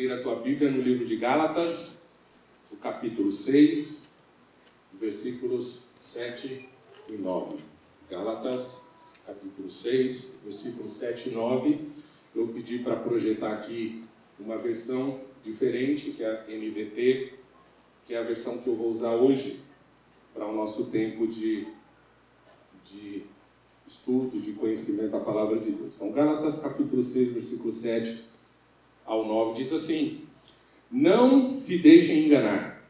abrir a tua Bíblia no livro de Gálatas, o capítulo 6, versículos 7 e 9. Gálatas, capítulo 6, versículos 7 e 9. Eu pedi para projetar aqui uma versão diferente, que é a NVT, que é a versão que eu vou usar hoje para o nosso tempo de, de estudo, de conhecimento da palavra de Deus. Então, Gálatas, capítulo 6, versículo 7 ao 9 diz assim: Não se deixem enganar.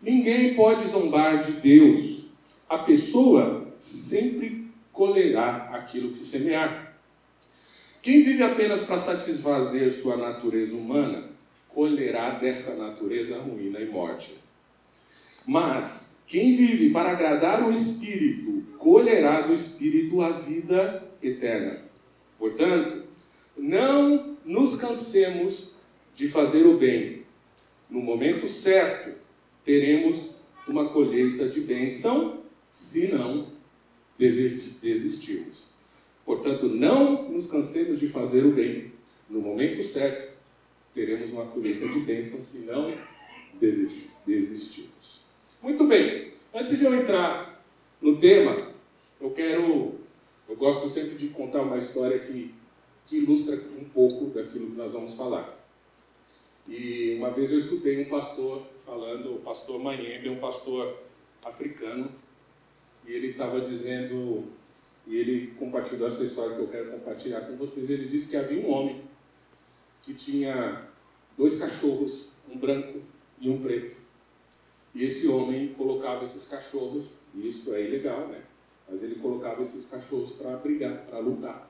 Ninguém pode zombar de Deus. A pessoa sempre colherá aquilo que se semear. Quem vive apenas para satisfazer sua natureza humana, colherá dessa natureza ruína e morte. Mas quem vive para agradar o Espírito, colherá do Espírito a vida eterna. Portanto, não nos cansemos de fazer o bem. No momento certo, teremos uma colheita de bênção, se não desistirmos. Portanto, não nos cansemos de fazer o bem. No momento certo, teremos uma colheita de bênção, se não desistirmos. Muito bem, antes de eu entrar no tema, eu quero. Eu gosto sempre de contar uma história que que ilustra um pouco daquilo que nós vamos falar. E uma vez eu escutei um pastor falando, o pastor Manhembe, um pastor africano, e ele estava dizendo, e ele compartilhou essa história que eu quero compartilhar com vocês. Ele disse que havia um homem que tinha dois cachorros, um branco e um preto. E esse homem colocava esses cachorros, e isso é ilegal, né? Mas ele colocava esses cachorros para brigar, para lutar.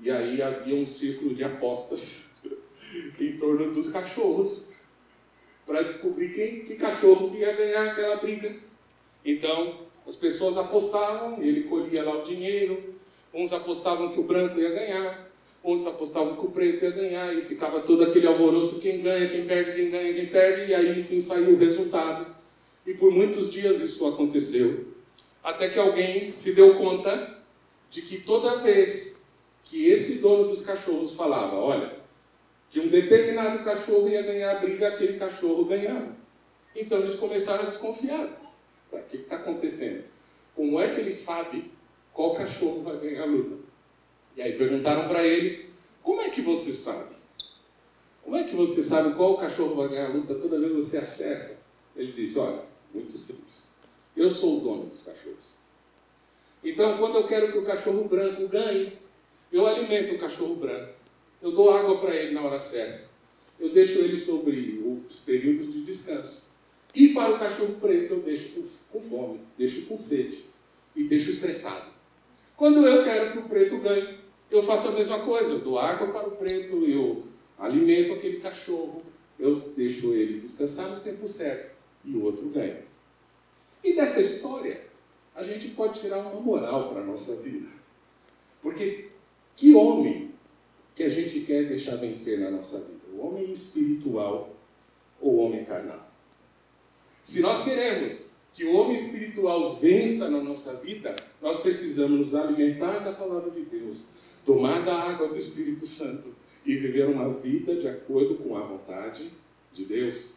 E aí havia um círculo de apostas em torno dos cachorros para descobrir quem, que cachorro que ia ganhar aquela briga. Então, as pessoas apostavam, ele colhia lá o dinheiro, uns apostavam que o branco ia ganhar, outros apostavam que o preto ia ganhar, e ficava todo aquele alvoroço, quem ganha, quem perde, quem ganha, quem perde, e aí enfim saiu o resultado. E por muitos dias isso aconteceu, até que alguém se deu conta de que toda vez que esse dono dos cachorros falava: olha, que um determinado cachorro ia ganhar a briga, aquele cachorro ganhava. Então eles começaram a desconfiar. O que está acontecendo? Como é que ele sabe qual cachorro vai ganhar a luta? E aí perguntaram para ele: como é que você sabe? Como é que você sabe qual cachorro vai ganhar a luta toda vez você acerta? Ele disse: olha, muito simples. Eu sou o dono dos cachorros. Então, quando eu quero que o cachorro branco ganhe, eu alimento o cachorro branco. Eu dou água para ele na hora certa. Eu deixo ele sobre os períodos de descanso. E para o cachorro preto eu deixo com, fome, deixo com sede e deixo estressado. Quando eu quero que o preto ganhe, eu faço a mesma coisa. Eu dou água para o preto, eu alimento aquele cachorro, eu deixo ele descansar no tempo certo e o outro ganha. E dessa história, a gente pode tirar uma moral para a nossa vida. Porque que homem que a gente quer deixar vencer na nossa vida? O homem espiritual ou o homem carnal? Se nós queremos que o homem espiritual vença na nossa vida, nós precisamos nos alimentar da palavra de Deus, tomar da água do Espírito Santo e viver uma vida de acordo com a vontade de Deus.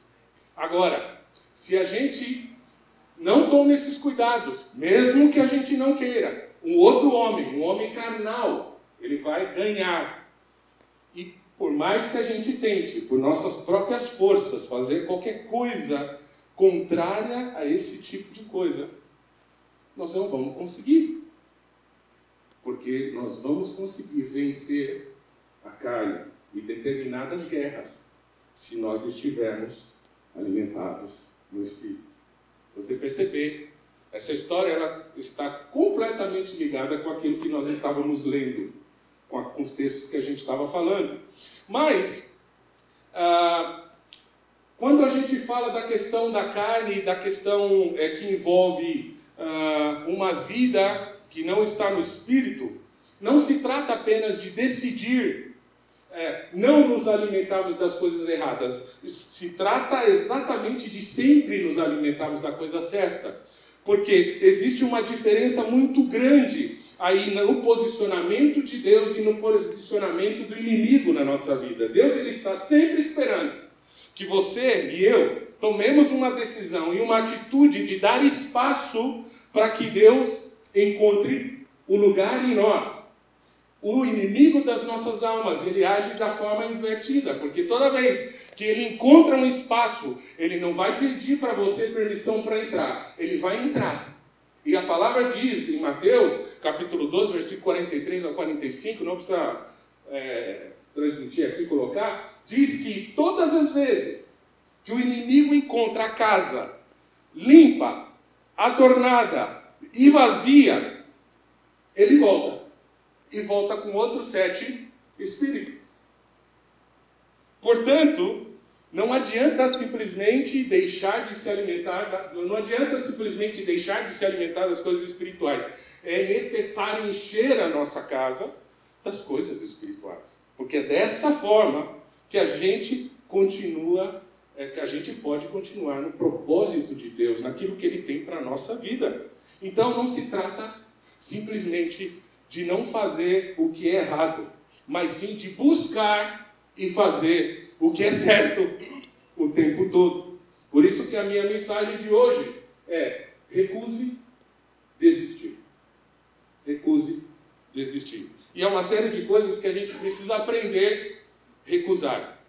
Agora, se a gente não toma esses cuidados, mesmo que a gente não queira, um outro homem, um homem carnal, ele vai ganhar. E por mais que a gente tente, por nossas próprias forças, fazer qualquer coisa contrária a esse tipo de coisa, nós não vamos conseguir. Porque nós vamos conseguir vencer a carne e determinadas guerras se nós estivermos alimentados no Espírito. Você perceber, essa história ela está completamente ligada com aquilo que nós estávamos lendo com, os textos que a gente estava falando. Mas Ah, quando a gente fala da questão da carne, da questão é, que envolve ah, uma vida que não está no espírito, não se trata apenas de decidir é, não nos alimentarmos das coisas erradas. Se trata exatamente de sempre nos alimentarmos da coisa certa. Porque existe uma diferença muito grande aí no posicionamento de Deus e no posicionamento do inimigo na nossa vida. Deus ele está sempre esperando que você e eu tomemos uma decisão e uma atitude de dar espaço para que Deus encontre o lugar em nós o inimigo das nossas almas, ele age da forma invertida, porque toda vez que ele encontra um espaço, ele não vai pedir para você permissão para entrar, ele vai entrar. E a palavra diz em Mateus, capítulo 12, versículo 43 ao 45, não precisa é, transmitir aqui, colocar, diz que todas as vezes que o inimigo encontra a casa limpa, adornada e vazia, ele volta e volta com outros sete espíritos. Portanto, não adianta simplesmente deixar de se alimentar, não adianta simplesmente deixar de se alimentar das coisas espirituais. É necessário encher a nossa casa das coisas espirituais. Porque é dessa forma que a gente continua, é, que a gente pode continuar no propósito de Deus, naquilo que Ele tem para a nossa vida. Então não se trata simplesmente de não fazer o que é errado, mas sim de buscar e fazer o que é certo o tempo todo. Por isso que a minha mensagem de hoje é: recuse desistir. Recuse desistir. E é uma série de coisas que a gente precisa aprender a recusar.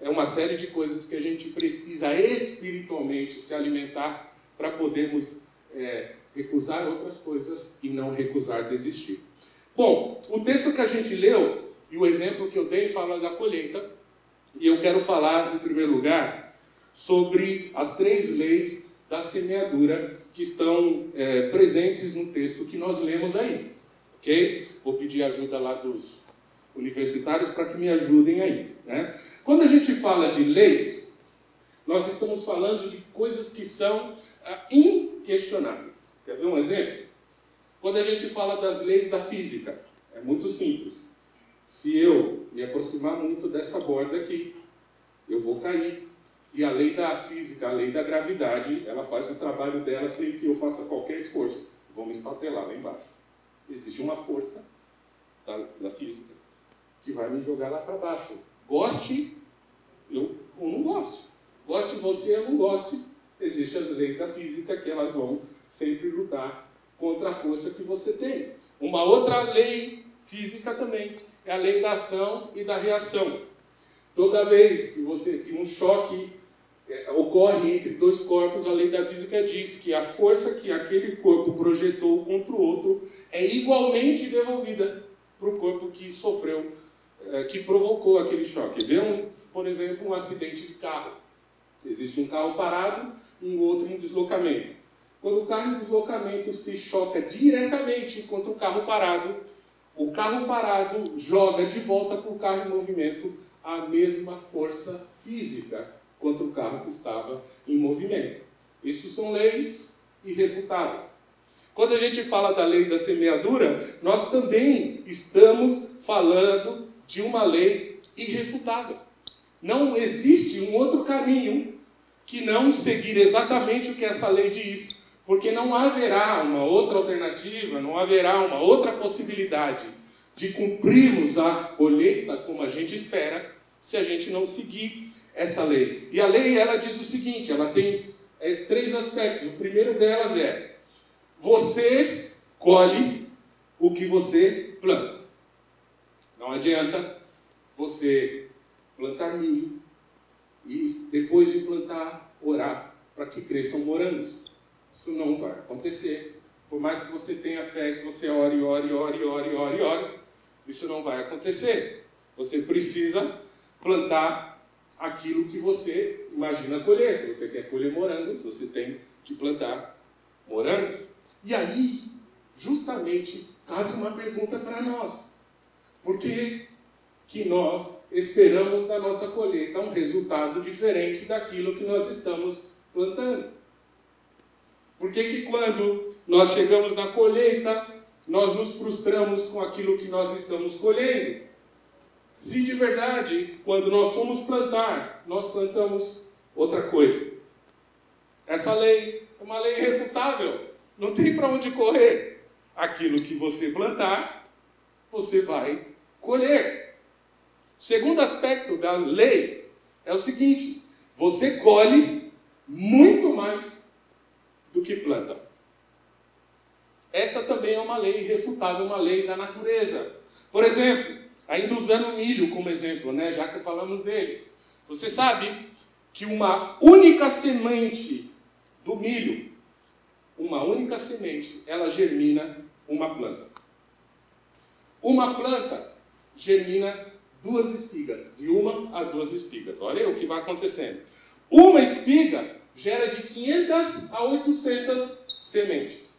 É uma série de coisas que a gente precisa espiritualmente se alimentar para podermos é, recusar outras coisas e não recusar desistir. Bom, o texto que a gente leu e o exemplo que eu dei fala da colheita, e eu quero falar, em primeiro lugar, sobre as três leis da semeadura que estão é, presentes no texto que nós lemos aí. Ok? Vou pedir ajuda lá dos universitários para que me ajudem aí. Né? Quando a gente fala de leis, nós estamos falando de coisas que são ah, inquestionáveis. Quer ver um exemplo? Quando a gente fala das leis da física, é muito simples. Se eu me aproximar muito dessa borda aqui, eu vou cair. E a lei da física, a lei da gravidade, ela faz o trabalho dela sem que eu faça qualquer esforço. Vou me estatelar lá embaixo. Existe uma força da, da física que vai me jogar lá para baixo. Goste, eu ou não goste. Goste você ou não goste, existem as leis da física que elas vão sempre lutar contra a força que você tem. Uma outra lei física também é a lei da ação e da reação. Toda vez que você que um choque é, ocorre entre dois corpos, a lei da física diz que a força que aquele corpo projetou contra o outro é igualmente devolvida para o corpo que sofreu, é, que provocou aquele choque. Vê, um, por exemplo, um acidente de carro. Existe um carro parado e um outro em deslocamento. Quando o carro em deslocamento se choca diretamente contra o carro parado, o carro parado joga de volta para o carro em movimento a mesma força física contra o carro que estava em movimento. Isso são leis irrefutáveis. Quando a gente fala da lei da semeadura, nós também estamos falando de uma lei irrefutável. Não existe um outro caminho que não seguir exatamente o que essa lei diz porque não haverá uma outra alternativa, não haverá uma outra possibilidade de cumprirmos a colheita como a gente espera, se a gente não seguir essa lei. E a lei, ela diz o seguinte, ela tem esses três aspectos. O primeiro delas é, você colhe o que você planta. Não adianta você plantar milho e depois de plantar, orar para que cresçam morangos. Isso não vai acontecer. Por mais que você tenha fé, que você ore, ore, ore, ore, ore, ore, isso não vai acontecer. Você precisa plantar aquilo que você imagina colher. Se você quer colher morangos, você tem que plantar morangos. E aí, justamente, cabe uma pergunta para nós. Porque que nós esperamos da nossa colheita um resultado diferente daquilo que nós estamos plantando. Por que, que quando nós chegamos na colheita, nós nos frustramos com aquilo que nós estamos colhendo? Se de verdade, quando nós fomos plantar, nós plantamos outra coisa. Essa lei é uma lei irrefutável. Não tem para onde correr. Aquilo que você plantar, você vai colher. O segundo aspecto da lei é o seguinte: você colhe muito mais do que planta. Essa também é uma lei irrefutável, uma lei da natureza. Por exemplo, ainda usando o milho como exemplo, né, já que falamos dele. Você sabe que uma única semente do milho, uma única semente, ela germina uma planta. Uma planta germina duas espigas, de uma a duas espigas. Olha aí o que vai acontecendo. Uma espiga gera de 500 a 800 sementes.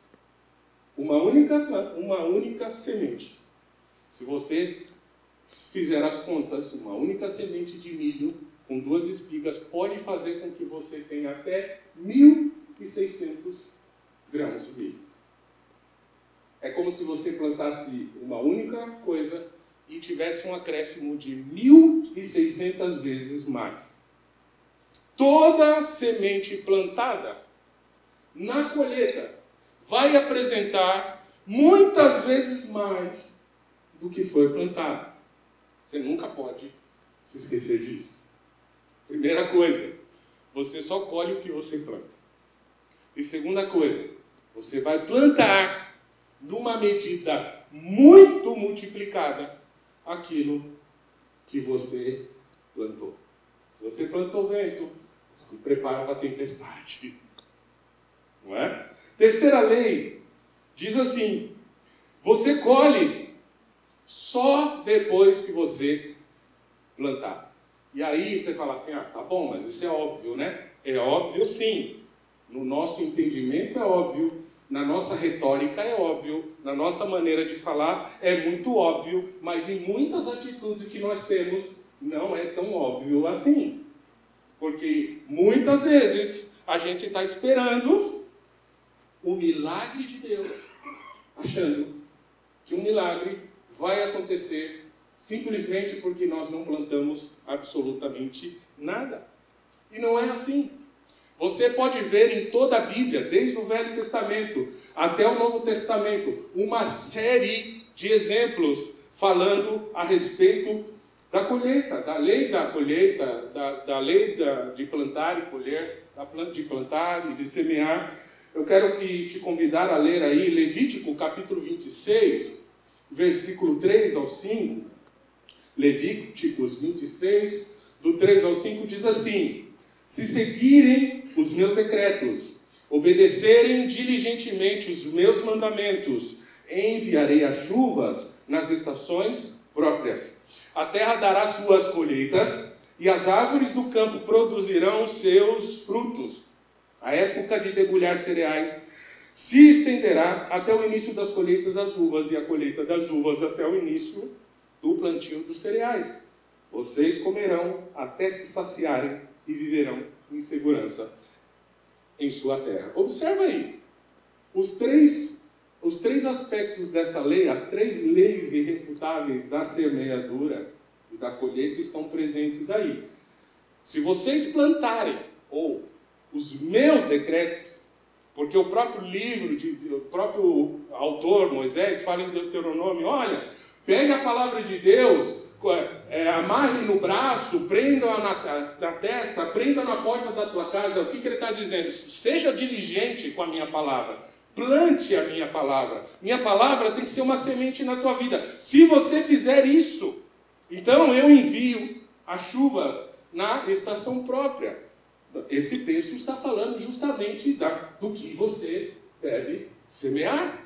Uma única, uma única semente. Se você fizer as contas, uma única semente de milho com duas espigas pode fazer com que você tenha até 1.600 grãos de milho. É como se você plantasse uma única coisa e tivesse um acréscimo de 1.600 vezes mais. Toda semente plantada na colheita vai apresentar muitas vezes mais do que foi plantado. Você nunca pode se esquecer disso. Primeira coisa, você só colhe o que você planta. E segunda coisa, você vai plantar numa medida muito multiplicada aquilo que você plantou. Se você plantou vento, se prepara para a tempestade. Não é? Terceira lei diz assim: você colhe só depois que você plantar. E aí você fala assim: ah, tá bom, mas isso é óbvio, né? É óbvio sim. No nosso entendimento é óbvio, na nossa retórica é óbvio, na nossa maneira de falar é muito óbvio, mas em muitas atitudes que nós temos não é tão óbvio assim. Porque muitas vezes a gente está esperando o milagre de Deus, achando que um milagre vai acontecer simplesmente porque nós não plantamos absolutamente nada. E não é assim. Você pode ver em toda a Bíblia, desde o Velho Testamento até o Novo Testamento, uma série de exemplos falando a respeito da colheita, da lei da colheita, da, da lei da, de plantar e colher, da planta de plantar e de semear. Eu quero que te convidar a ler aí Levítico capítulo 26, versículo 3 ao 5. Levíticos 26, do 3 ao 5, diz assim: Se seguirem os meus decretos, obedecerem diligentemente os meus mandamentos, enviarei as chuvas nas estações próprias. A terra dará suas colheitas, e as árvores do campo produzirão seus frutos. A época de debulhar cereais se estenderá até o início das colheitas das uvas, e a colheita das uvas até o início do plantio dos cereais. Vocês comerão até se saciarem e viverão em segurança em sua terra. Observa aí. Os três, os três aspectos dessa lei, as três leis irrefutáveis da semeadura e da colheita estão presentes aí. Se vocês plantarem, ou os meus decretos, porque o próprio livro, de, o próprio autor, Moisés, fala em Deuteronômio, olha, Pegue a palavra de Deus, é, amarre no braço, prenda na, na testa, prenda na porta da tua casa. O que, que ele está dizendo? Seja diligente com a minha palavra. Plante a minha palavra. Minha palavra tem que ser uma semente na tua vida. Se você fizer isso, então eu envio as chuvas na estação própria. Esse texto está falando justamente da, do que você deve semear.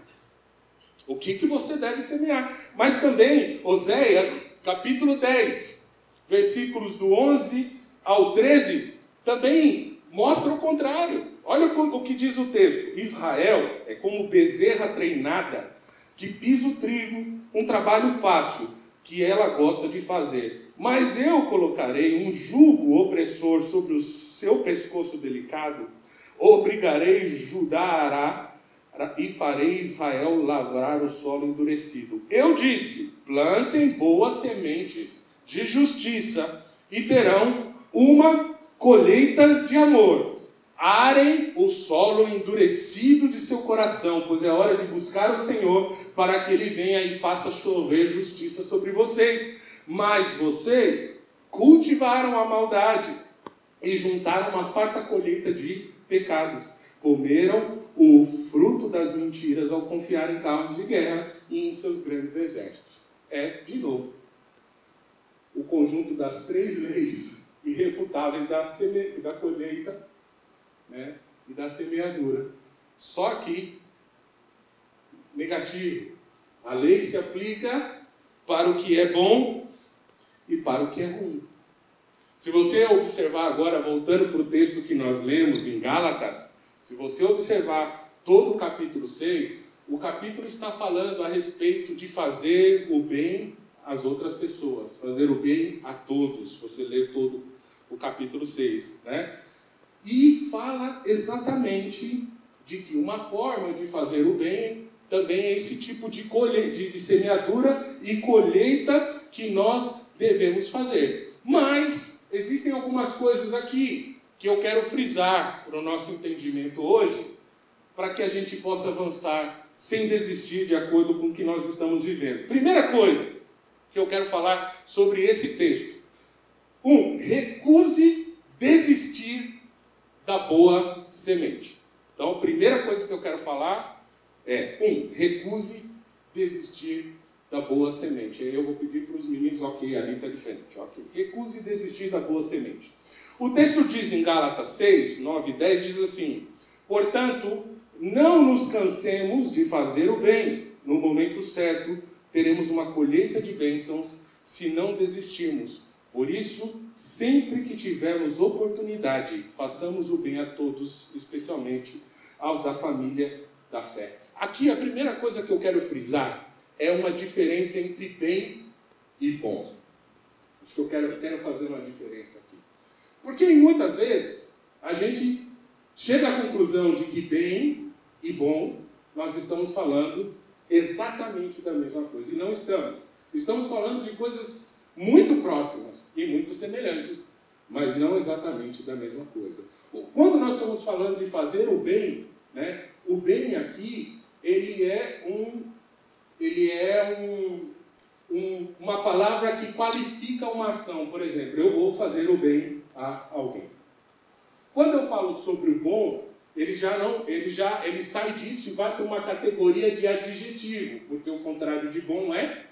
O que, que você deve semear. Mas também, Oséias, capítulo 10, versículos do 11 ao 13, também mostra o contrário. Olha o que diz o texto: Israel é como bezerra treinada que pisa o trigo, um trabalho fácil, que ela gosta de fazer. Mas eu colocarei um jugo opressor sobre o seu pescoço delicado, obrigarei Judá a Ará e farei Israel lavrar o solo endurecido. Eu disse: plantem boas sementes de justiça e terão uma colheita de amor. Arem o solo endurecido de seu coração, pois é hora de buscar o Senhor para que ele venha e faça chover justiça sobre vocês. Mas vocês cultivaram a maldade e juntaram uma farta colheita de pecados. Comeram o fruto das mentiras ao confiar em carros de guerra e em seus grandes exércitos. É, de novo, o conjunto das três leis irrefutáveis da, da colheita né, e da semeadura. Só que, negativo, a lei se aplica para o que é bom e para o que é ruim. Se você observar agora, voltando para o texto que nós lemos em Gálatas, se você observar todo o capítulo 6, o capítulo está falando a respeito de fazer o bem às outras pessoas, fazer o bem a todos. Você lê todo o capítulo 6, né? E fala exatamente de que uma forma de fazer o bem também é esse tipo de, colhe... de, semeadura e colheita que nós devemos fazer. Mas existem algumas coisas aqui que eu quero frisar para o nosso entendimento hoje, para que a gente possa avançar sem desistir de acordo com o que nós estamos vivendo. Primeira coisa que eu quero falar sobre esse texto. Um, recuse desistir da boa semente. Então, a primeira coisa que eu quero falar é: um, recuse desistir da boa semente. Eu vou pedir para os meninos, ok, ali está diferente, ok. Recuse desistir da boa semente. O texto diz em Gálatas 6, 9 e 10, diz assim: Portanto, não nos cansemos de fazer o bem, no momento certo teremos uma colheita de bênçãos se não desistirmos. Por isso, sempre que tivermos oportunidade, façamos o bem a todos, especialmente aos da família da fé. Aqui a primeira coisa que eu quero frisar é uma diferença entre bem e bom. Acho que eu quero, quero fazer uma diferença aqui. Porque muitas vezes a gente chega à conclusão de que bem e bom nós estamos falando exatamente da mesma coisa. E não estamos. Estamos falando de coisas muito próximas e muito semelhantes, mas não exatamente da mesma coisa. Quando nós estamos falando de fazer o bem, né, o bem aqui ele é um, ele é um, um, uma palavra que qualifica uma ação. Por exemplo, eu vou fazer o bem a alguém. Quando eu falo sobre o bom, ele já não, ele já, ele sai disso e vai para uma categoria de adjetivo, porque o contrário de bom é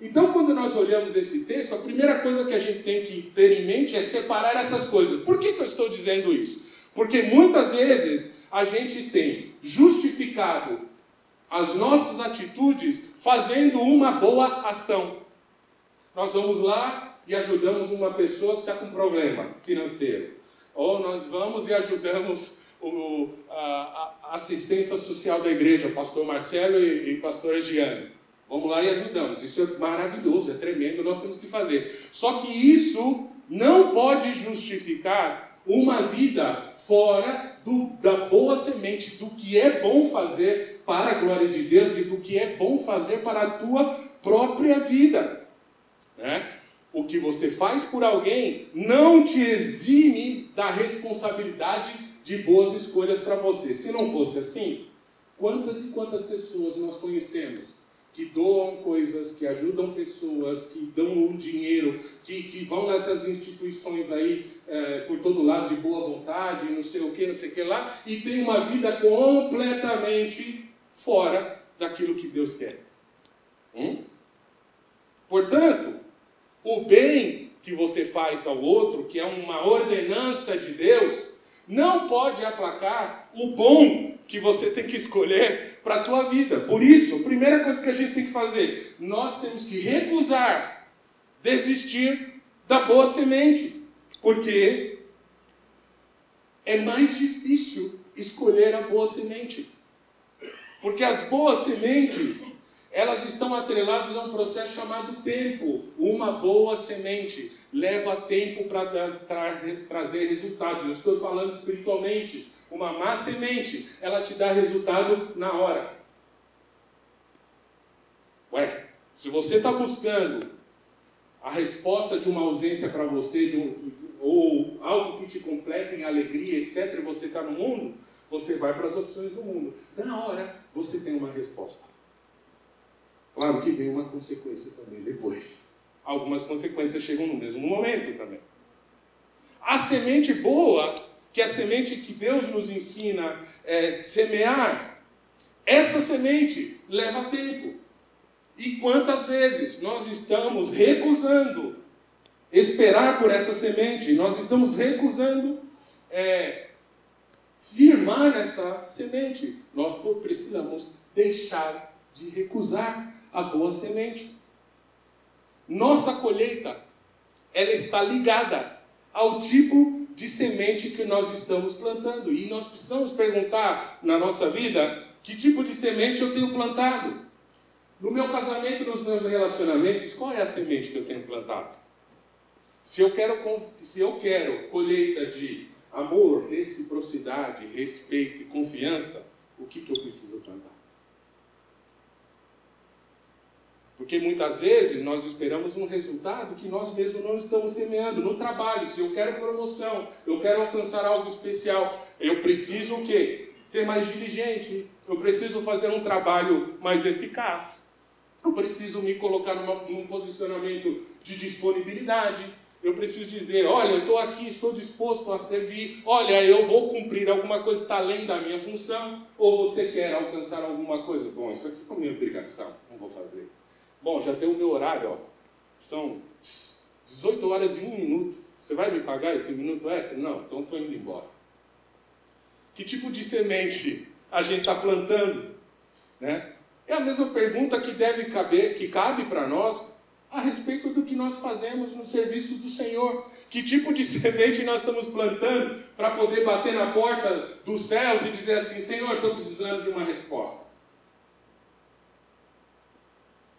então, quando nós olhamos esse texto, a primeira coisa que a gente tem que ter em mente é separar essas coisas. Por que, que eu estou dizendo isso? Porque muitas vezes a gente tem justificado as nossas atitudes fazendo uma boa ação. Nós vamos lá e ajudamos uma pessoa que está com problema financeiro. Ou nós vamos e ajudamos o, a, a, assistência social da igreja, pastor Marcelo e, e pastor Giane. Vamos lá e ajudamos. Isso é maravilhoso, é tremendo, nós temos que fazer. Só que isso não pode justificar uma vida fora do, da boa semente, do que é bom fazer para a glória de Deus e do que é bom fazer para a tua própria vida. Né? O que você faz por alguém não te exime da responsabilidade de boas escolhas para você. Se não fosse assim, quantas e quantas pessoas nós conhecemos que doam coisas, que ajudam pessoas, que dão um dinheiro, que, que vão nessas instituições aí é, por todo lado de boa vontade, não sei o que, não sei o que lá, e tem uma vida completamente fora daquilo que Deus quer. Hum? Portanto, o bem que você faz ao outro, que é uma ordenança de Deus, não pode aplacar o bom que você tem que escolher para a tua vida. Por isso, a primeira coisa que a gente tem que fazer, nós temos que recusar desistir da boa semente, porque é mais difícil escolher a boa semente. Porque as boas sementes, elas estão atreladas a um processo chamado tempo. Uma boa semente leva tempo para tra trazer resultados. Eu estou falando espiritualmente. Uma má semente, ela te dá resultado na hora. Ué, se você está buscando a resposta de uma ausência para você, de um, ou algo que te complete em alegria, etc., e você está no mundo, você vai para as opções do mundo. Na hora, você tem uma resposta. Claro que vem uma consequência também depois. Algumas consequências chegam no mesmo momento também. A semente boa, que é a semente que Deus nos ensina é, semear, essa semente leva tempo. E quantas vezes nós estamos recusando esperar por essa semente, nós estamos recusando é, firmar nessa semente. Nós precisamos deixar de recusar a boa semente. Nossa colheita, ela está ligada ao tipo de semente que nós estamos plantando. E nós precisamos perguntar na nossa vida que tipo de semente eu tenho plantado. No meu casamento, nos meus relacionamentos, qual é a semente que eu tenho plantado? Se eu quero, se eu quero colheita de amor, reciprocidade, respeito e confiança, o que, que eu preciso plantar? Porque muitas vezes nós esperamos um resultado que nós mesmos não estamos semeando. No trabalho, se eu quero promoção, eu quero alcançar algo especial, eu preciso o quê? Ser mais diligente. Eu preciso fazer um trabalho mais eficaz. Eu preciso me colocar numa, num posicionamento de disponibilidade. Eu preciso dizer: olha, eu estou aqui, estou disposto a servir. Olha, eu vou cumprir alguma coisa que está além da minha função. Ou você quer alcançar alguma coisa? Bom, isso aqui é minha obrigação, não vou fazer. Bom, já deu o meu horário, ó. São 18 horas e um minuto. Você vai me pagar esse minuto extra? Não, então estou indo embora. Que tipo de semente a gente está plantando? Né? É a mesma pergunta que deve caber, que cabe para nós a respeito do que nós fazemos no serviço do Senhor. Que tipo de semente nós estamos plantando para poder bater na porta dos céus e dizer assim: Senhor, estou precisando de uma resposta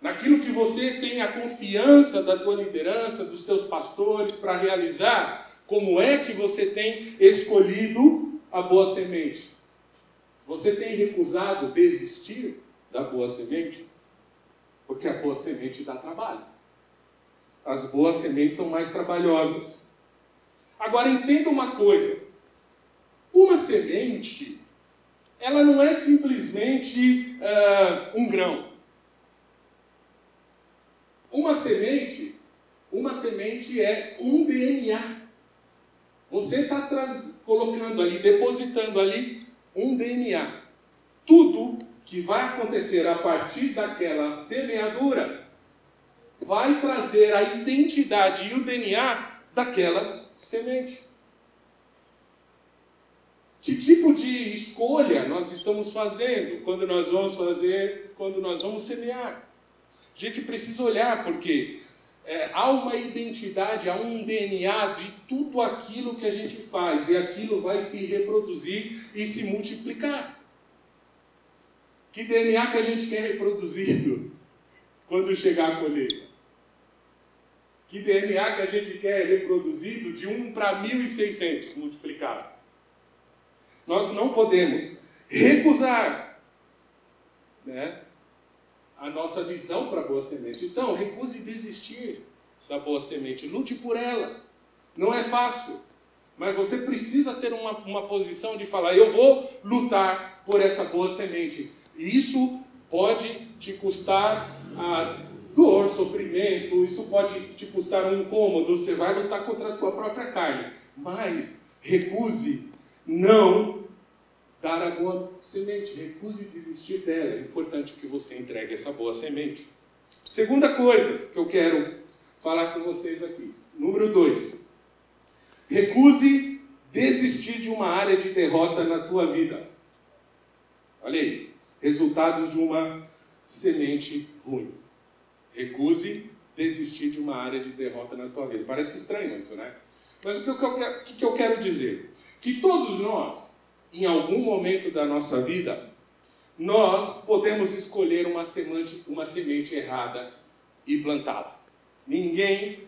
naquilo você tem a confiança da tua liderança, dos teus pastores para realizar, como é que você tem escolhido a boa semente? Você tem recusado desistir da boa semente? Porque a boa semente dá trabalho. As boas sementes são mais trabalhosas. Agora entenda uma coisa: uma semente, ela não é simplesmente uh, um grão. Uma semente, uma semente é um DNA. Você está colocando ali, depositando ali um DNA. Tudo que vai acontecer a partir daquela semeadura vai trazer a identidade e o DNA daquela semente. Que tipo de escolha nós estamos fazendo quando nós vamos fazer, quando nós vamos semear? A gente precisa olhar, porque é, há uma identidade, há um DNA de tudo aquilo que a gente faz, e aquilo vai se reproduzir e se multiplicar. Que DNA que a gente quer reproduzido quando chegar a colheita? Que DNA que a gente quer reproduzido de 1 para 1.600 multiplicado? Nós não podemos recusar né, a nossa visão para a boa semente. Então, recuse desistir da boa semente, lute por ela. Não é fácil, mas você precisa ter uma, uma posição de falar: eu vou lutar por essa boa semente. E isso pode te custar a dor, sofrimento, isso pode te custar um incômodo, você vai lutar contra a tua própria carne. Mas recuse não dar a boa semente. Recuse desistir dela. É importante que você entregue essa boa semente. Segunda coisa que eu quero falar com vocês aqui. Número dois. Recuse desistir de uma área de derrota na tua vida. Olha aí. Resultados de uma semente ruim. Recuse desistir de uma área de derrota na tua vida. Parece estranho isso, né? Mas o que eu quero, que eu quero dizer? Que todos nós em algum momento da nossa vida, nós podemos escolher uma semente, uma semente errada e plantá-la. Ninguém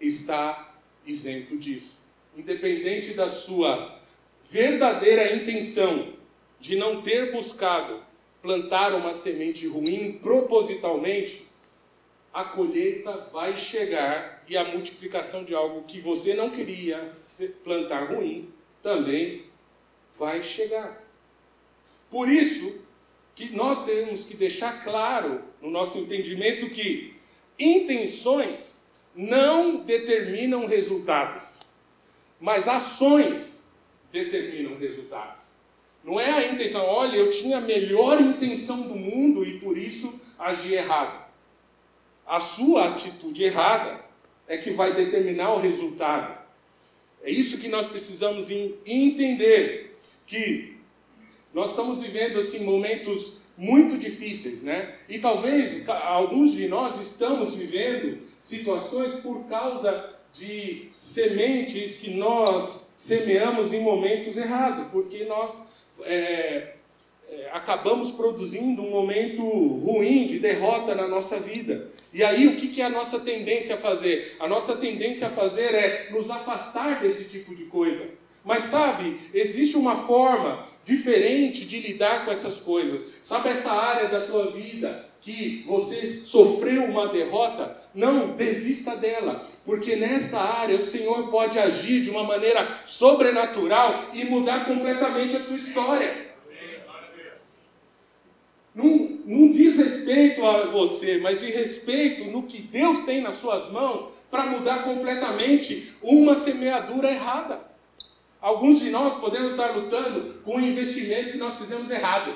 está isento disso. Independente da sua verdadeira intenção de não ter buscado plantar uma semente ruim propositalmente, a colheita vai chegar e a multiplicação de algo que você não queria plantar ruim também vai chegar. Por isso que nós temos que deixar claro no nosso entendimento que intenções não determinam resultados, mas ações determinam resultados. Não é a intenção, olha, eu tinha a melhor intenção do mundo e por isso agi errado. A sua atitude errada é que vai determinar o resultado. É isso que nós precisamos entender que nós estamos vivendo assim momentos muito difíceis, né? E talvez alguns de nós estamos vivendo situações por causa de sementes que nós semeamos em momentos errados, porque nós é, é, acabamos produzindo um momento ruim de derrota na nossa vida. E aí o que, que é a nossa tendência a fazer? A nossa tendência a fazer é nos afastar desse tipo de coisa. Mas sabe, existe uma forma diferente de lidar com essas coisas. Sabe essa área da tua vida que você sofreu uma derrota? Não desista dela, porque nessa área o Senhor pode agir de uma maneira sobrenatural e mudar completamente a tua história. Não, não diz respeito a você, mas de respeito no que Deus tem nas suas mãos para mudar completamente uma semeadura errada. Alguns de nós podemos estar lutando com um investimento que nós fizemos errado.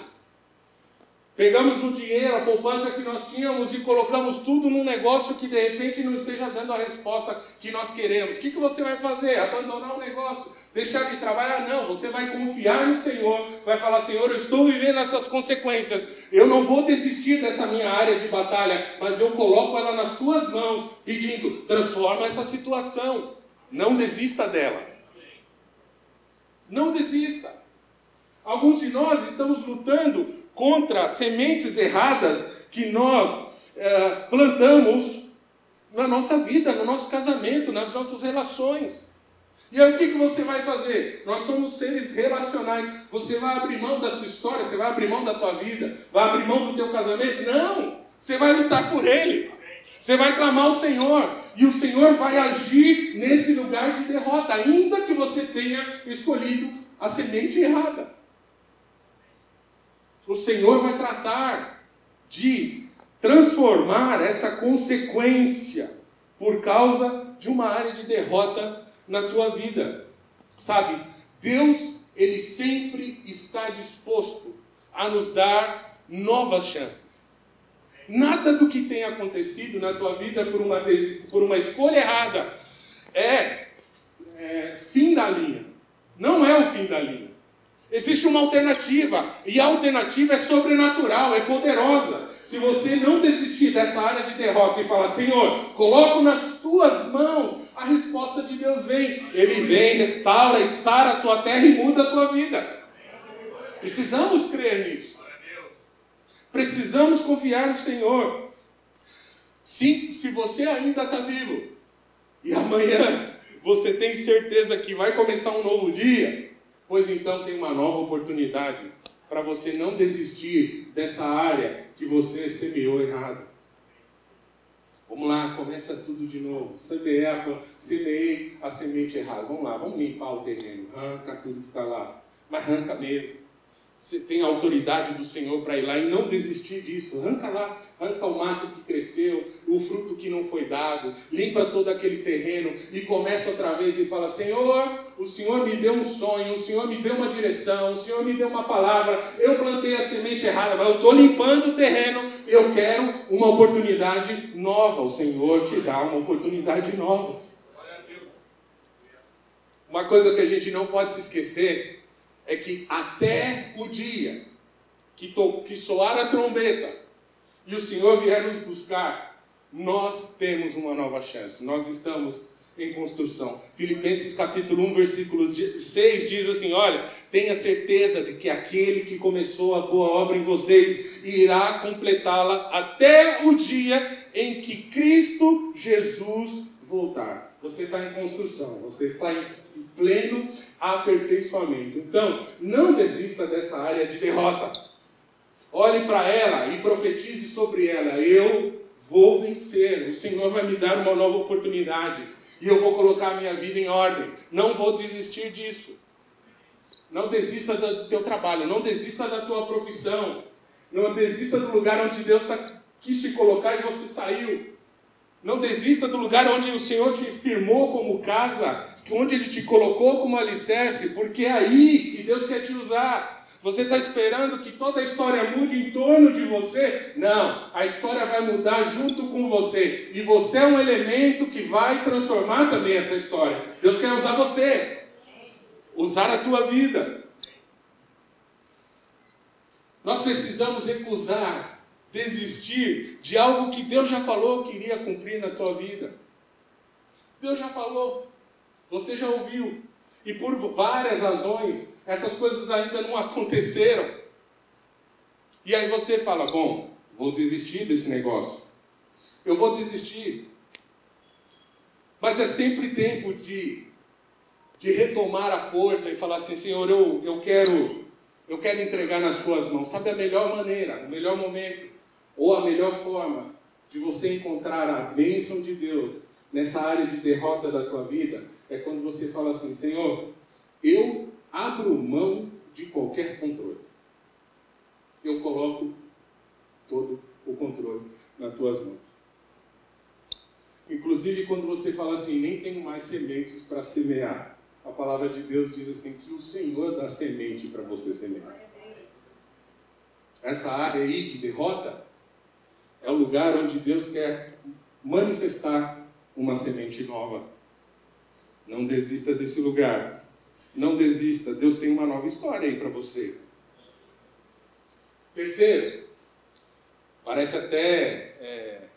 Pegamos o dinheiro, a poupança que nós tínhamos e colocamos tudo num negócio que de repente não esteja dando a resposta que nós queremos. O que, que você vai fazer? Abandonar o negócio? Deixar de trabalhar? Não, você vai confiar no Senhor, vai falar: Senhor, eu estou vivendo essas consequências, eu não vou desistir dessa minha área de batalha, mas eu coloco ela nas tuas mãos, pedindo: transforma essa situação, não desista dela. Não desista. Alguns de nós estamos lutando contra sementes erradas que nós é, plantamos na nossa vida, no nosso casamento, nas nossas relações. E aí o que, que você vai fazer? Nós somos seres relacionais. Você vai abrir mão da sua história, você vai abrir mão da tua vida, vai abrir mão do teu casamento? Não! Você vai lutar por ele. Você vai clamar ao Senhor. E o Senhor vai agir nesse lugar de derrota, ainda que você tenha escolhido a semente errada o Senhor vai tratar de transformar essa consequência por causa de uma área de derrota na tua vida. Sabe, Deus, ele sempre está disposto a nos dar novas chances. Nada do que tem acontecido na tua vida por uma, por uma escolha errada é, é fim da linha. Não é o fim da linha. Existe uma alternativa, e a alternativa é sobrenatural, é poderosa. Se você não desistir dessa área de derrota e falar, Senhor, coloco nas tuas mãos, a resposta de Deus vem. Ele vem, restaura e sara a tua terra e muda a tua vida. Precisamos crer nisso. Precisamos confiar no Senhor. Sim, se você ainda está vivo e amanhã você tem certeza que vai começar um novo dia, Pois então tem uma nova oportunidade para você não desistir dessa área que você semeou errado. Vamos lá, começa tudo de novo. Semeei a, semente errada. Vamos lá, vamos limpar o terreno. Arranca tudo que está lá. Mas arranca mesmo. Você tem a autoridade do Senhor para ir lá e não desistir disso. Arranca lá, arranca o mato que cresceu, o fruto que não foi dado, limpa todo aquele terreno e começa outra vez e fala: Senhor, o Senhor me deu um sonho, o Senhor me deu uma direção, o Senhor me deu uma palavra, eu plantei a semente errada, mas eu estou limpando o terreno, eu quero uma oportunidade nova. O Senhor te dá uma oportunidade nova. Uma coisa que a gente não pode se esquecer é que até o dia que, to, que soar a trombeta e o Senhor vier nos buscar, nós temos uma nova chance. Nós estamos em construção. Filipenses capítulo 1, versículo 6 diz assim: Olha, tenha certeza de que aquele que começou a boa obra em vocês irá completá-la até o dia em que Cristo Jesus voltar. Você está em construção, você está em pleno aperfeiçoamento. Então, não desista dessa área de derrota. Olhe para ela e profetize sobre ela: Eu vou vencer, o Senhor vai me dar uma nova oportunidade e eu vou colocar a minha vida em ordem. Não vou desistir disso. Não desista do teu trabalho, não desista da tua profissão, não desista do lugar onde Deus tá, quis te colocar e você saiu. Não desista do lugar onde o Senhor te firmou como casa, onde Ele te colocou como alicerce, porque é aí que Deus quer te usar. Você está esperando que toda a história mude em torno de você? Não, a história vai mudar junto com você. E você é um elemento que vai transformar também essa história. Deus quer usar você, usar a tua vida. Nós precisamos recusar, desistir de algo que Deus já falou que iria cumprir na tua vida. Deus já falou, você já ouviu, e por várias razões, essas coisas ainda não aconteceram. E aí você fala: bom, vou desistir desse negócio. Eu vou desistir. Mas é sempre tempo de, de retomar a força e falar assim: Senhor, eu, eu, quero, eu quero entregar nas tuas mãos. Sabe a melhor maneira, o melhor momento, ou a melhor forma de você encontrar a bênção de Deus nessa área de derrota da tua vida é quando você fala assim: Senhor, eu abro mão de qualquer controle. Eu coloco todo o controle nas tuas mãos. Inclusive, quando você fala assim, nem tenho mais sementes para semear, a palavra de Deus diz assim: que o Senhor dá semente para você semear. Essa área aí de derrota é o lugar onde Deus quer manifestar uma semente nova. Não desista desse lugar. Não desista. Deus tem uma nova história aí para você. Terceiro, parece até é,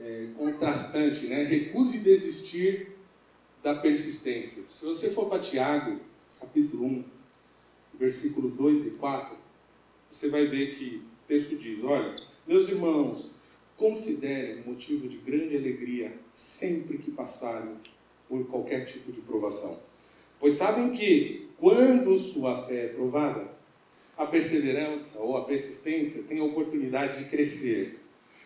é, contrastante, né? Recuse desistir da persistência. Se você for para Tiago, capítulo 1, versículo 2 e 4, você vai ver que o texto diz: Olha, meus irmãos, considerem motivo de grande alegria sempre que passarem por qualquer tipo de provação. Pois sabem que, quando sua fé é provada, a perseverança ou a persistência tem a oportunidade de crescer.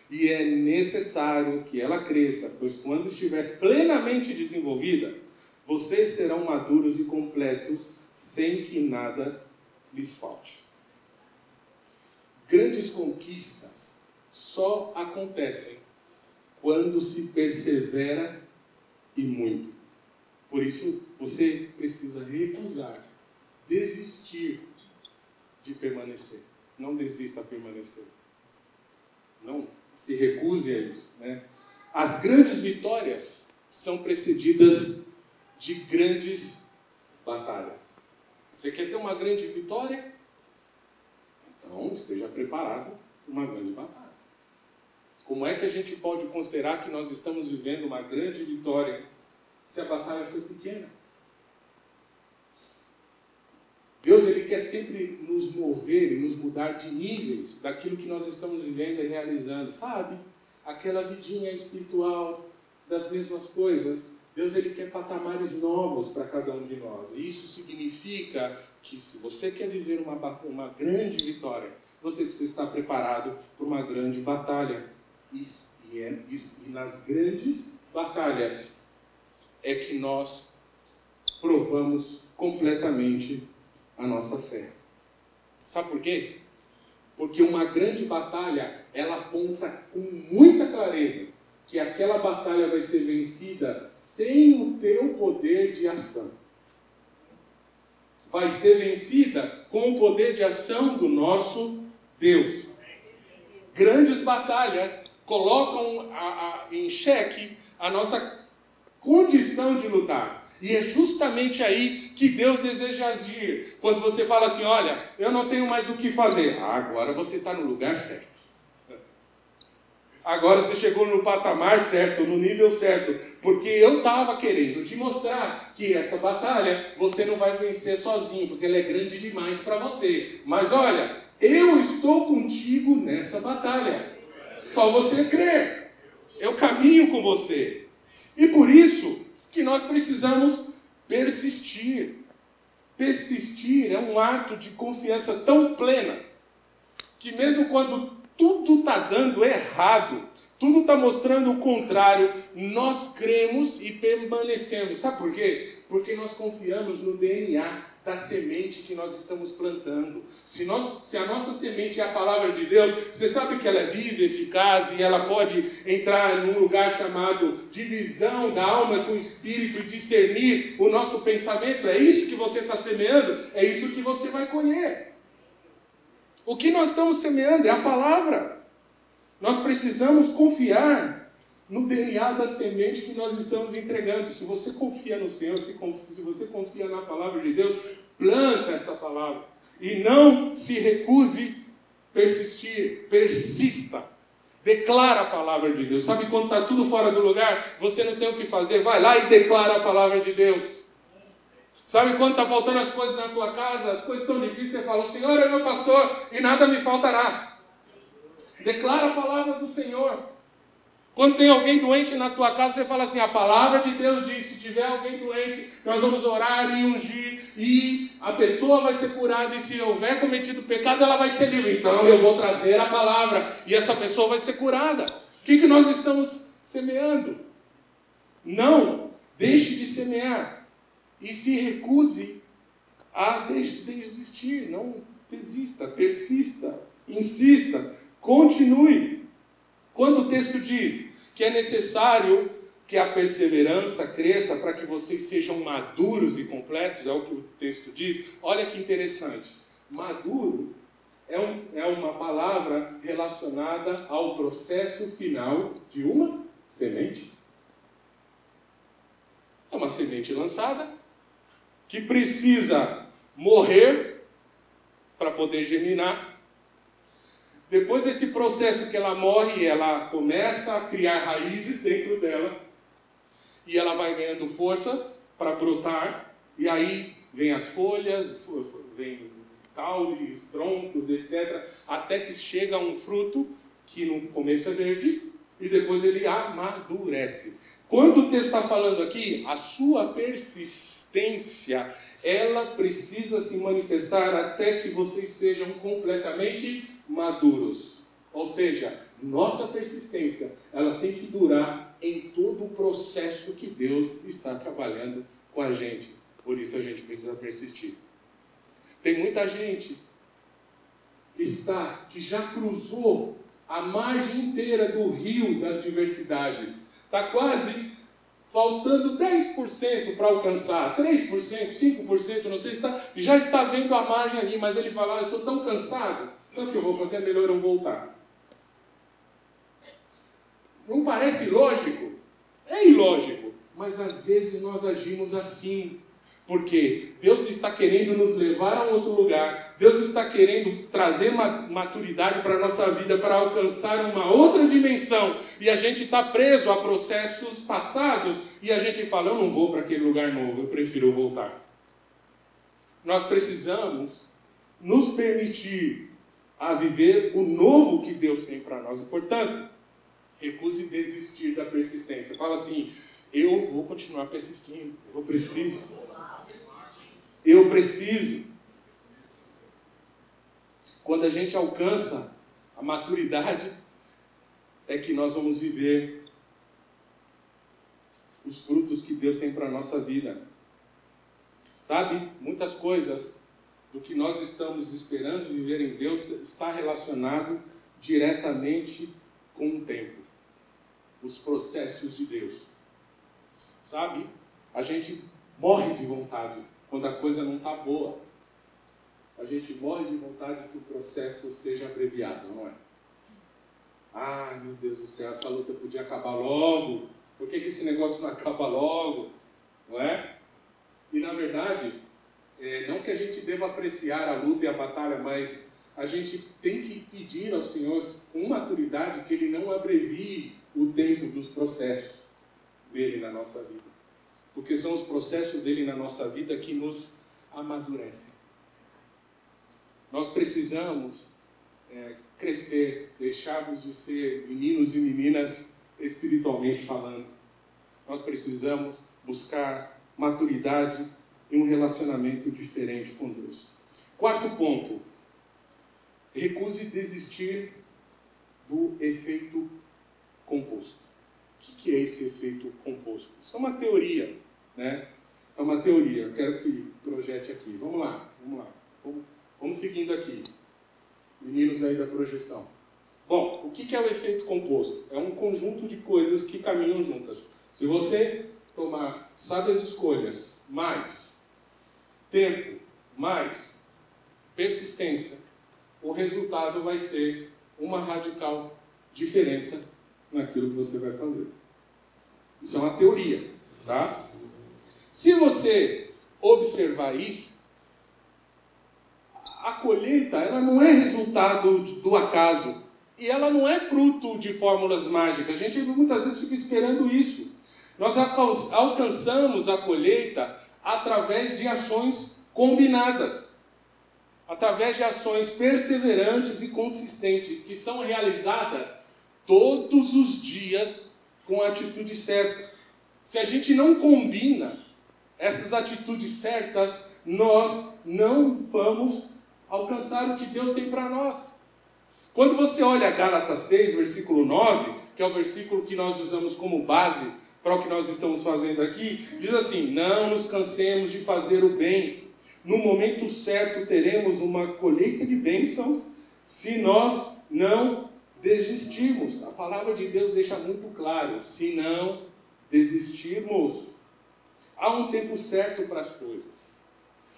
E é necessário que ela cresça, pois quando estiver plenamente desenvolvida, vocês serão maduros e completos, sem que nada lhes falte. Grandes conquistas só acontecem quando se persevera e muito. Por isso, você precisa recusar, desistir de permanecer. Não desista a permanecer. Não se recuse a isso. Né? As grandes vitórias são precedidas de grandes batalhas. Você quer ter uma grande vitória? Então esteja preparado para uma grande batalha. Como é que a gente pode considerar que nós estamos vivendo uma grande vitória se a batalha foi pequena. Deus ele quer sempre nos mover e nos mudar de níveis daquilo que nós estamos vivendo e realizando, sabe? Aquela vidinha espiritual das mesmas coisas. Deus ele quer patamares novos para cada um de nós. E isso significa que se você quer viver uma, uma grande vitória, você precisa estar preparado para uma grande batalha. E, e, é, e nas grandes batalhas é que nós provamos completamente a nossa fé. Sabe por quê? Porque uma grande batalha, ela aponta com muita clareza que aquela batalha vai ser vencida sem o teu poder de ação. Vai ser vencida com o poder de ação do nosso Deus. Grandes batalhas colocam a, a, em xeque a nossa condição de lutar. E é justamente aí que Deus deseja agir. Quando você fala assim: Olha, eu não tenho mais o que fazer. Ah, agora você está no lugar certo. Agora você chegou no patamar certo, no nível certo, porque eu estava querendo te mostrar que essa batalha você não vai vencer sozinho, porque ela é grande demais para você. Mas olha, eu estou contigo nessa batalha. Só você crer. Eu caminho com você. E por isso que nós precisamos persistir. Persistir é um ato de confiança tão plena que mesmo quando tudo está dando errado, tudo está mostrando o contrário, nós cremos e permanecemos. Sabe por quê? Porque nós confiamos no DNA da semente que nós estamos plantando. Se, nós, se a nossa semente é a palavra de Deus, você sabe que ela é viva, eficaz e ela pode entrar num lugar chamado divisão da alma com o espírito e discernir o nosso pensamento. É isso que você está semeando, é isso que você vai colher. O que nós estamos semeando é a palavra. Nós precisamos confiar no DNA da semente que nós estamos entregando. Se você confia no Senhor, se, se você confia na palavra de Deus, planta essa palavra. E não se recuse persistir, persista. Declara a palavra de Deus. Sabe quando está tudo fora do lugar? Você não tem o que fazer, vai lá e declara a palavra de Deus. Sabe quando está faltando as coisas na tua casa, as coisas estão difíceis, você fala, o Senhor é meu pastor e nada me faltará. Declara a palavra do Senhor. Quando tem alguém doente na tua casa, você fala assim: a palavra de Deus diz: se tiver alguém doente, nós vamos orar e ungir, e a pessoa vai ser curada, e se houver cometido pecado, ela vai ser livre. Então eu vou trazer a palavra, e essa pessoa vai ser curada. O que, que nós estamos semeando? Não deixe de semear e se recuse a desistir. Não desista, persista, insista, continue. Quando o texto diz que é necessário que a perseverança cresça para que vocês sejam maduros e completos, é o que o texto diz. Olha que interessante. Maduro é, um, é uma palavra relacionada ao processo final de uma semente. É uma semente lançada que precisa morrer para poder germinar. Depois desse processo que ela morre, ela começa a criar raízes dentro dela e ela vai ganhando forças para brotar. E aí vem as folhas, vem caules, troncos, etc. Até que chega um fruto que no começo é verde e depois ele amadurece. Quando o texto está falando aqui, a sua persistência ela precisa se manifestar até que vocês sejam completamente maduros. Ou seja, nossa persistência, ela tem que durar em todo o processo que Deus está trabalhando com a gente. Por isso a gente precisa persistir. Tem muita gente que está, que já cruzou a margem inteira do rio das diversidades. Está quase faltando 10% para alcançar, 3%, 5%, não sei, está, já está vendo a margem ali, mas ele fala, ah, eu estou tão cansado, sabe o que eu vou fazer? É melhor eu voltar. Não parece lógico? É ilógico, mas às vezes nós agimos assim. Porque Deus está querendo nos levar a um outro lugar, Deus está querendo trazer maturidade para a nossa vida, para alcançar uma outra dimensão, e a gente está preso a processos passados, e a gente fala: eu não vou para aquele lugar novo, eu prefiro voltar. Nós precisamos nos permitir a viver o novo que Deus tem para nós, e portanto, recuse desistir da persistência. Fala assim: eu vou continuar persistindo, eu preciso eu preciso. Quando a gente alcança a maturidade, é que nós vamos viver os frutos que Deus tem para a nossa vida. Sabe, muitas coisas do que nós estamos esperando viver em Deus está relacionado diretamente com o tempo, os processos de Deus. Sabe, a gente morre de vontade quando a coisa não está boa. A gente morre de vontade que o processo seja abreviado, não é? Ah, meu Deus do céu, essa luta podia acabar logo. Por que, que esse negócio não acaba logo? Não é? E na verdade, é, não que a gente deva apreciar a luta e a batalha, mas a gente tem que pedir ao Senhor com maturidade que Ele não abrevie o tempo dos processos dele na nossa vida. Porque são os processos dele na nossa vida que nos amadurecem. Nós precisamos é, crescer, deixarmos de ser meninos e meninas espiritualmente falando. Nós precisamos buscar maturidade e um relacionamento diferente com Deus. Quarto ponto: recuse desistir do efeito composto. O que é esse efeito composto? Isso é uma teoria, né? É uma teoria. Eu quero que projete aqui. Vamos lá, vamos lá. Vamos, vamos seguindo aqui. Meninos aí da projeção. Bom, o que é o efeito composto? É um conjunto de coisas que caminham juntas. Se você tomar sábias escolhas, mais tempo, mais persistência, o resultado vai ser uma radical diferença naquilo que você vai fazer. Isso é uma teoria, tá? Se você observar isso, a colheita ela não é resultado do acaso e ela não é fruto de fórmulas mágicas. A gente muitas vezes fica esperando isso. Nós alcançamos a colheita através de ações combinadas, através de ações perseverantes e consistentes que são realizadas todos os dias com a atitude certa. Se a gente não combina essas atitudes certas, nós não vamos alcançar o que Deus tem para nós. Quando você olha Gálatas 6, versículo 9, que é o versículo que nós usamos como base para o que nós estamos fazendo aqui, diz assim: Não nos cansemos de fazer o bem. No momento certo teremos uma colheita de bênçãos se nós não desistirmos. A palavra de Deus deixa muito claro: se não desistirmos. Há um tempo certo para as coisas.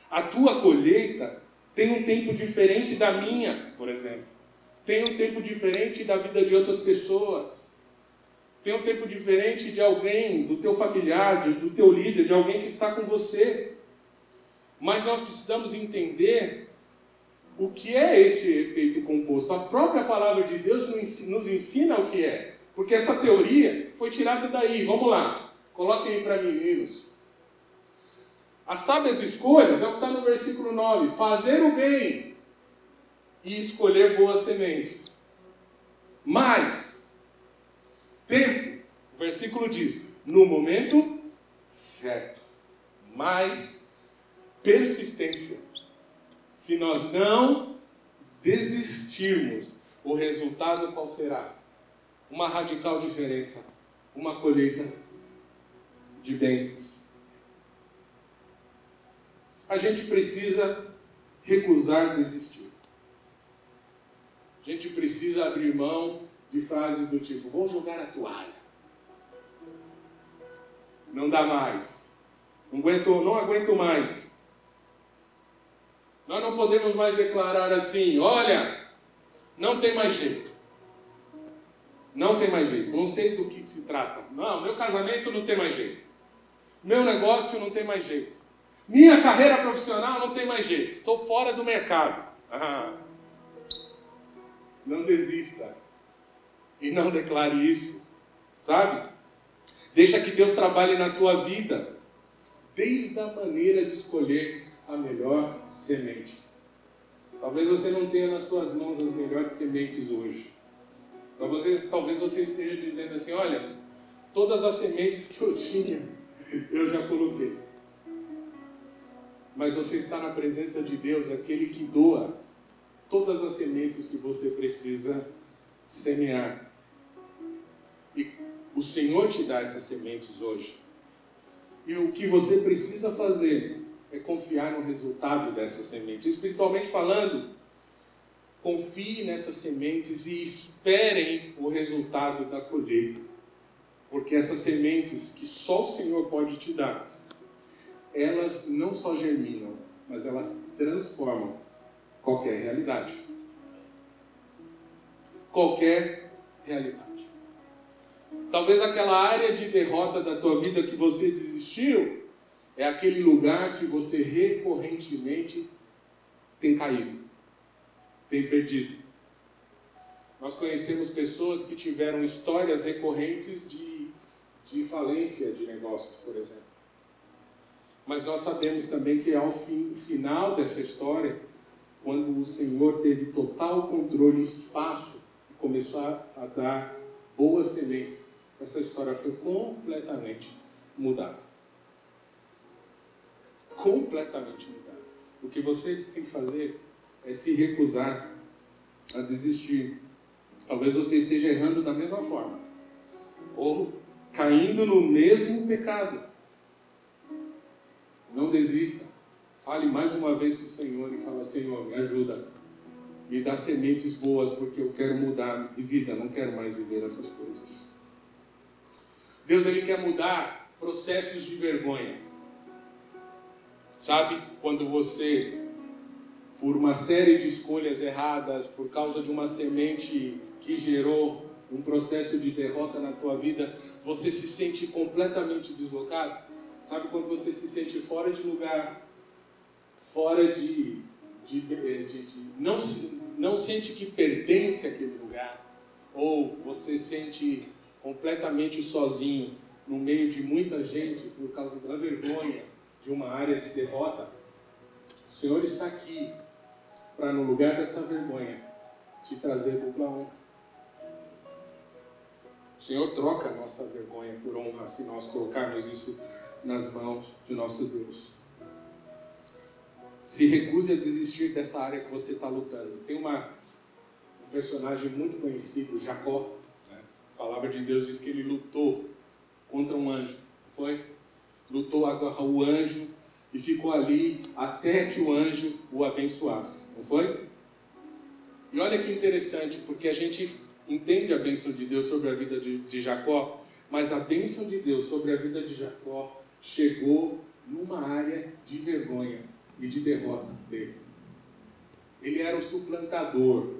A tua colheita tem um tempo diferente da minha, por exemplo. Tem um tempo diferente da vida de outras pessoas. Tem um tempo diferente de alguém, do teu familiar, do teu líder, de alguém que está com você. Mas nós precisamos entender o que é esse efeito composto. A própria palavra de Deus nos ensina o que é. Porque essa teoria foi tirada daí. Vamos lá. Coloquem aí para mim, meninos. As sábias escolhas é o que está no versículo 9: fazer o bem e escolher boas sementes. Mas, tempo, o versículo diz, no momento certo. Mais persistência. Se nós não desistirmos, o resultado qual será? Uma radical diferença, uma colheita de bênçãos. A gente precisa recusar desistir. A gente precisa abrir mão de frases do tipo: vou jogar a toalha. Não dá mais. Não aguento, não aguento mais. Nós não podemos mais declarar assim: olha, não tem mais jeito. Não tem mais jeito. Não sei do que se trata. Não, meu casamento não tem mais jeito. Meu negócio não tem mais jeito. Minha carreira profissional não tem mais jeito. Estou fora do mercado. Ah. Não desista. E não declare isso. Sabe? Deixa que Deus trabalhe na tua vida. Desde a maneira de escolher a melhor semente. Talvez você não tenha nas suas mãos as melhores sementes hoje. Talvez talvez você esteja dizendo assim: olha, todas as sementes que eu tinha, eu já coloquei. Mas você está na presença de Deus, aquele que doa todas as sementes que você precisa semear. E o Senhor te dá essas sementes hoje. E o que você precisa fazer é confiar no resultado dessas sementes. Espiritualmente falando, confie nessas sementes e esperem o resultado da colheita. Porque essas sementes que só o Senhor pode te dar, elas não só germinam, mas elas transformam qualquer realidade. Qualquer realidade. Talvez aquela área de derrota da tua vida que você desistiu, é aquele lugar que você recorrentemente tem caído, tem perdido. Nós conhecemos pessoas que tiveram histórias recorrentes de, de falência de negócios, por exemplo. Mas nós sabemos também que ao fim, final dessa história, quando o Senhor teve total controle e espaço e começou a, a dar boas sementes, essa história foi completamente mudada. Completamente mudada. O que você tem que fazer é se recusar a desistir. Talvez você esteja errando da mesma forma, ou caindo no mesmo pecado. Não desista. Fale mais uma vez com o Senhor e fala: Senhor, me ajuda. Me dá sementes boas, porque eu quero mudar de vida, não quero mais viver essas coisas. Deus ele quer mudar processos de vergonha. Sabe? Quando você, por uma série de escolhas erradas, por causa de uma semente que gerou um processo de derrota na tua vida, você se sente completamente deslocado? Sabe quando você se sente fora de lugar, fora de. de, de, de não, não sente que pertence àquele lugar, ou você sente completamente sozinho no meio de muita gente por causa da vergonha de uma área de derrota, o Senhor está aqui para, no lugar dessa vergonha, te trazer dupla honra. O Senhor troca a nossa vergonha por honra se nós colocarmos isso nas mãos de nosso Deus. Se recuse a desistir dessa área que você está lutando. Tem uma, um personagem muito conhecido, Jacó. Né? A palavra de Deus diz que ele lutou contra um anjo. Foi? Lutou, agarrou o anjo e ficou ali até que o anjo o abençoasse. Não foi? E olha que interessante, porque a gente entende a bênção de Deus sobre a vida de, de Jacó, mas a bênção de Deus sobre a vida de Jacó chegou numa área de vergonha e de derrota dele. Ele era o suplantador,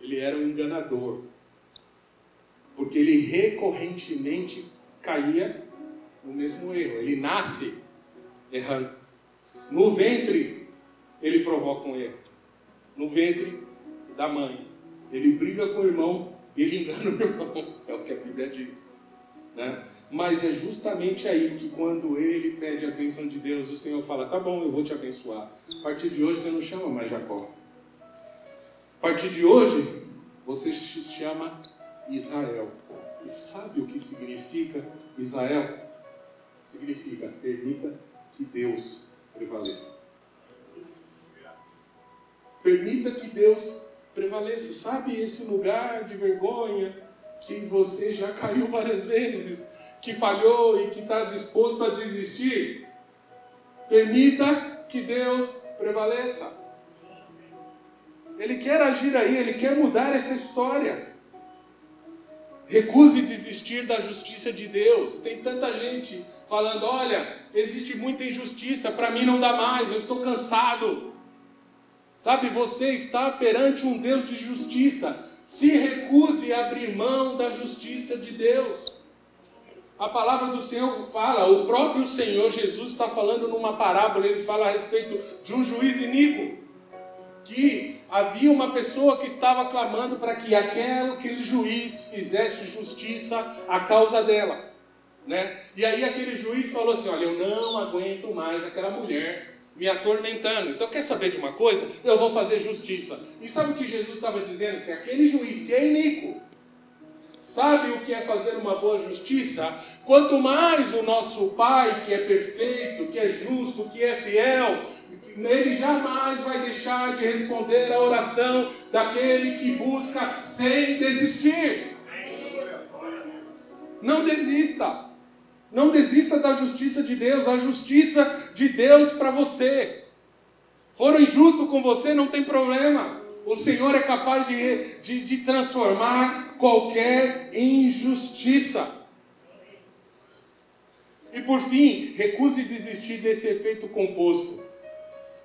ele era o enganador, porque ele recorrentemente caía no mesmo erro. Ele nasce errando. No ventre, ele provoca um erro. No ventre da mãe, ele briga com o irmão, ele engana o irmão. É o que a Bíblia diz. Né? Mas é justamente aí que quando ele pede a bênção de Deus, o Senhor fala: tá bom, eu vou te abençoar. A partir de hoje você não chama mais Jacó. A partir de hoje você se chama Israel. E sabe o que significa Israel? Significa permita que Deus prevaleça. Permita que Deus prevaleça. Sabe esse lugar de vergonha que você já caiu várias vezes? que falhou e que está disposto a desistir, permita que Deus prevaleça. Ele quer agir aí, ele quer mudar essa história. Recuse desistir da justiça de Deus. Tem tanta gente falando: olha, existe muita injustiça, para mim não dá mais, eu estou cansado. Sabe, você está perante um Deus de justiça. Se recuse a abrir mão da justiça de Deus. A palavra do Senhor fala, o próprio Senhor Jesus está falando numa parábola, ele fala a respeito de um juiz iníquo, que havia uma pessoa que estava clamando para que aquele, aquele juiz fizesse justiça à causa dela. Né? E aí aquele juiz falou assim: Olha, eu não aguento mais aquela mulher me atormentando. Então, quer saber de uma coisa? Eu vou fazer justiça. E sabe o que Jesus estava dizendo? Se aquele juiz que é iníquo sabe o que é fazer uma boa justiça, quanto mais o nosso Pai, que é perfeito, que é justo, que é fiel, ele jamais vai deixar de responder a oração daquele que busca sem desistir. Não desista. Não desista da justiça de Deus, a justiça de Deus para você. Foram injustos com você, não tem problema. O Senhor é capaz de, de, de transformar qualquer injustiça. E por fim, recuse desistir desse efeito composto.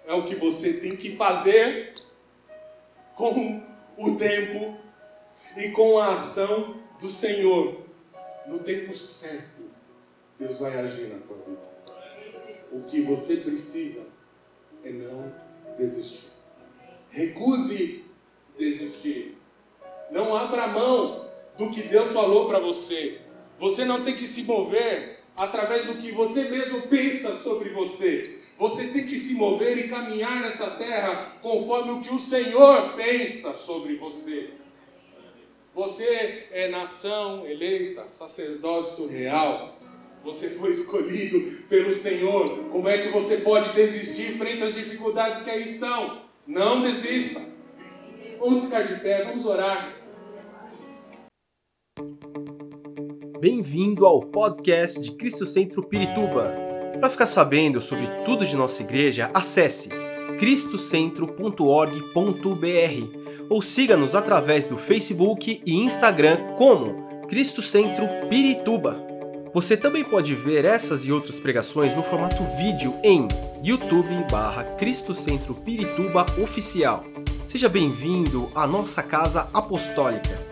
É o que você tem que fazer com o tempo e com a ação do Senhor. No tempo certo, Deus vai agir na tua vida. O que você precisa é não desistir. Recuse desistir. Não abra mão do que Deus falou para você. Você não tem que se mover através do que você mesmo pensa sobre você. Você tem que se mover e caminhar nessa terra conforme o que o Senhor pensa sobre você. Você é nação eleita, sacerdócio real. Você foi escolhido pelo Senhor. Como é que você pode desistir frente às dificuldades que aí estão? Não desista. Vamos ficar de pé, vamos orar. Bem-vindo ao podcast de Cristo Centro Pirituba. Para ficar sabendo sobre tudo de nossa igreja, acesse cristocentro.org.br ou siga-nos através do Facebook e Instagram como Cristo Centro Pirituba. Você também pode ver essas e outras pregações no formato vídeo em YouTube barra Cristo Centro Pirituba Oficial. Seja bem-vindo à nossa casa apostólica.